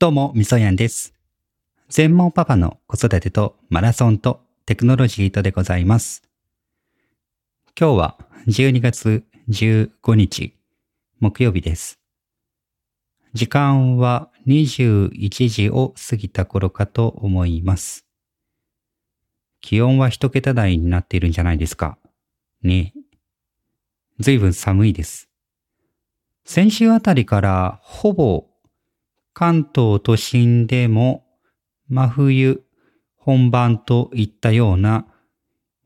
どうも、みそやんです。全盲パパの子育てとマラソンとテクノロジーとでございます。今日は12月15日、木曜日です。時間は21時を過ぎた頃かと思います。気温は一桁台になっているんじゃないですか。ねえ。ずいぶん寒いです。先週あたりからほぼ関東都心でも真冬本番といったような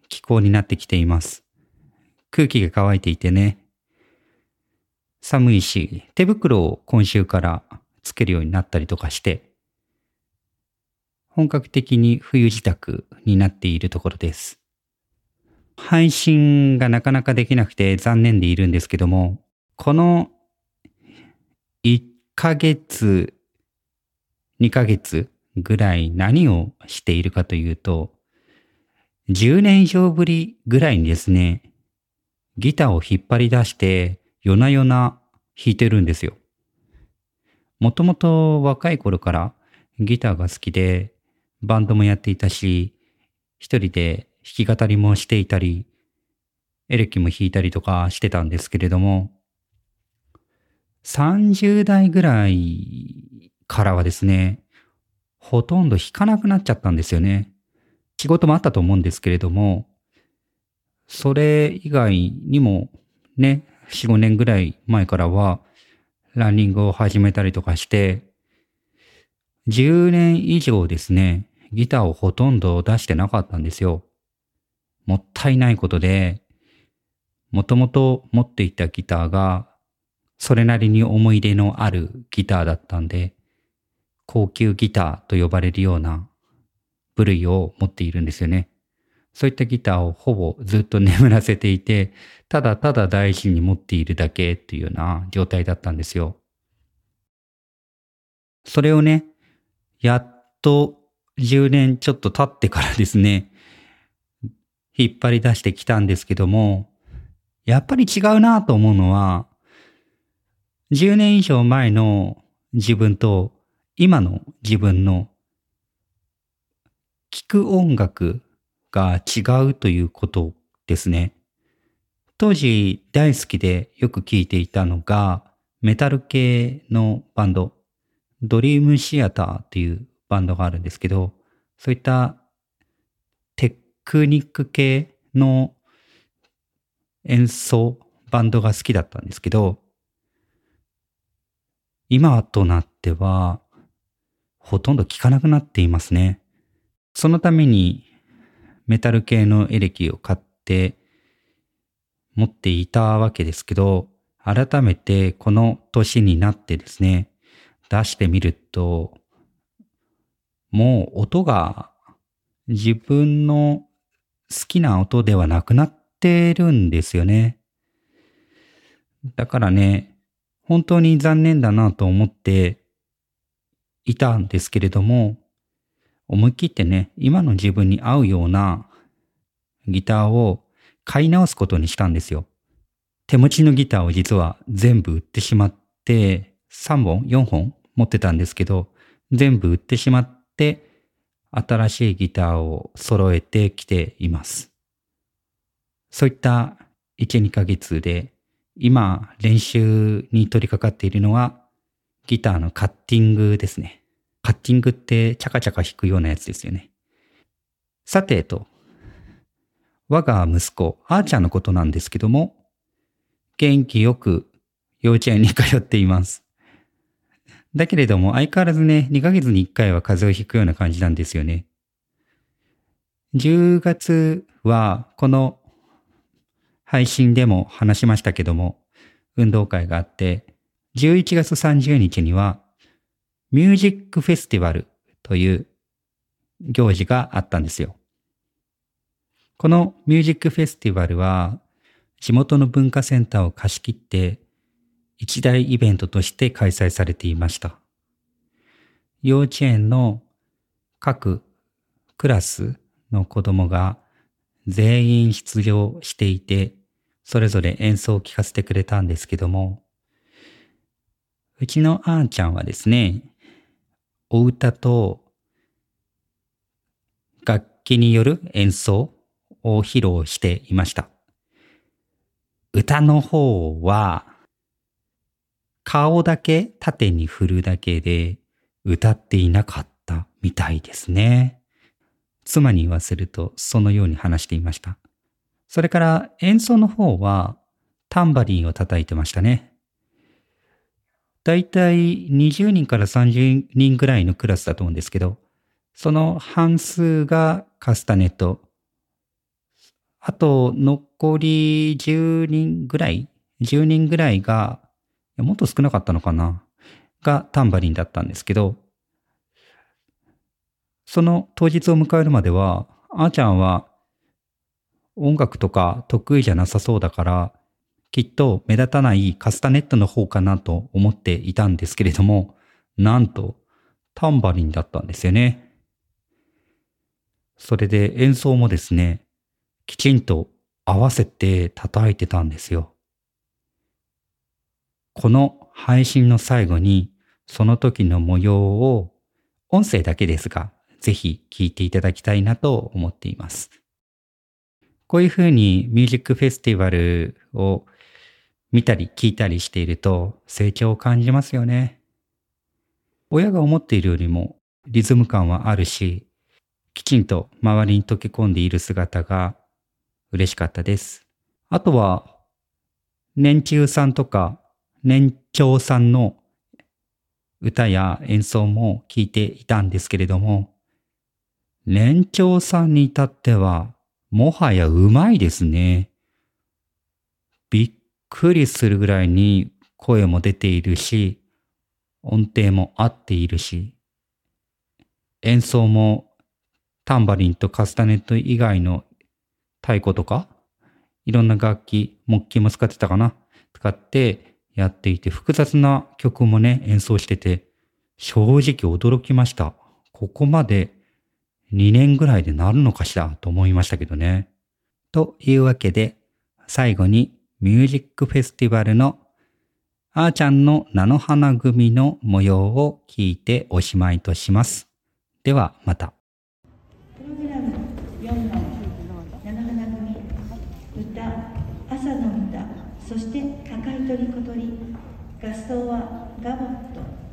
気候になってきています。空気が乾いていてね、寒いし、手袋を今週からつけるようになったりとかして、本格的に冬支度になっているところです。配信がなかなかできなくて残念でいるんですけども、この1ヶ月、2ヶ月ぐらい何をしているかというと、10年以上ぶりぐらいにですね、ギターを引っ張り出して夜な夜な弾いてるんですよ。もともと若い頃からギターが好きで、バンドもやっていたし、一人で弾き語りもしていたり、エレキも弾いたりとかしてたんですけれども、30代ぐらいからはですね、ほとんど弾かなくなっちゃったんですよね。仕事もあったと思うんですけれども、それ以外にもね、4、5年ぐらい前からは、ランニングを始めたりとかして、10年以上ですね、ギターをほとんど出してなかったんですよ。もったいないことで、もともと持っていたギターが、それなりに思い出のあるギターだったんで、高級ギターと呼ばれるような部類を持っているんですよね。そういったギターをほぼずっと眠らせていて、ただただ大事に持っているだけっていうような状態だったんですよ。それをね、やっと10年ちょっと経ってからですね、引っ張り出してきたんですけども、やっぱり違うなと思うのは、10年以上前の自分と今の自分の聴く音楽が違うということですね。当時大好きでよく聴いていたのがメタル系のバンド、ドリームシアターっていうバンドがあるんですけど、そういったテクニック系の演奏、バンドが好きだったんですけど、今となっては、ほとんど聴かなくなっていますね。そのために、メタル系のエレキを買って、持っていたわけですけど、改めてこの年になってですね、出してみると、もう音が自分の好きな音ではなくなってるんですよね。だからね、本当に残念だなと思っていたんですけれども、思い切ってね、今の自分に合うようなギターを買い直すことにしたんですよ。手持ちのギターを実は全部売ってしまって、3本 ?4 本持ってたんですけど、全部売ってしまって、新しいギターを揃えてきています。そういった1、2ヶ月で、今練習に取り掛かっているのは、ギターのカッティングですね。カッティングってチャカチャカ弾くようなやつですよね。さてと、我が息子、あーちゃんのことなんですけども、元気よく幼稚園に通っています。だけれども相変わらずね、2ヶ月に1回は風邪をひくような感じなんですよね。10月はこの配信でも話しましたけども、運動会があって、11月30日にはミュージックフェスティバルという行事があったんですよ。このミュージックフェスティバルは地元の文化センターを貸し切って一大イベントとして開催されていました。幼稚園の各クラスの子供が全員出場していて、それぞれ演奏を聴かせてくれたんですけども、うちのあーちゃんはですね、お歌と楽器による演奏を披露していました。歌の方は顔だけ縦に振るだけで歌っていなかったみたいですね。妻に言わせるとそのように話していました。それから演奏の方はタンバリンを叩いてましたね。だいたい20人から30人ぐらいのクラスだと思うんですけど、その半数がカスタネット。あと残り10人ぐらい ?10 人ぐらいが、もっと少なかったのかな？がタンバリンだったんですけど、その当日を迎えるまでは、あーちゃんは音楽とか得意じゃなさそうだから、きっと目立たないカスタネットの方かなと思っていたんですけれども、なんとタンバリンだったんですよね。それで演奏もですね、きちんと合わせて叩いてたんですよ。この配信の最後にその時の模様を音声だけですがぜひ聴いていただきたいなと思っています。こういうふうにミュージックフェスティバルを見たり聞いたりしていると成長を感じますよね。親が思っているよりもリズム感はあるし、きちんと周りに溶け込んでいる姿が嬉しかったです。あとは、年中さんとか年長さんの歌や演奏も聞いていたんですけれども、年長さんに至っては、もはやうまいですね。びっくりするぐらいに声も出ているし、音程も合っているし、演奏もタンバリンとカスタネット以外の太鼓とか、いろんな楽器、木琴も使ってたかな使ってやっていて、複雑な曲もね、演奏してて、正直驚きました。ここまで2年ぐらいでなるのかしらと思いましたけどね。というわけで、最後にミュージックフェスティバルのあーちゃんの菜の花組の模様を聞いておしまいとします。ではまた。プログラム4の菜の花組歌朝の歌そして赤い鳥小鳥合奏はガボット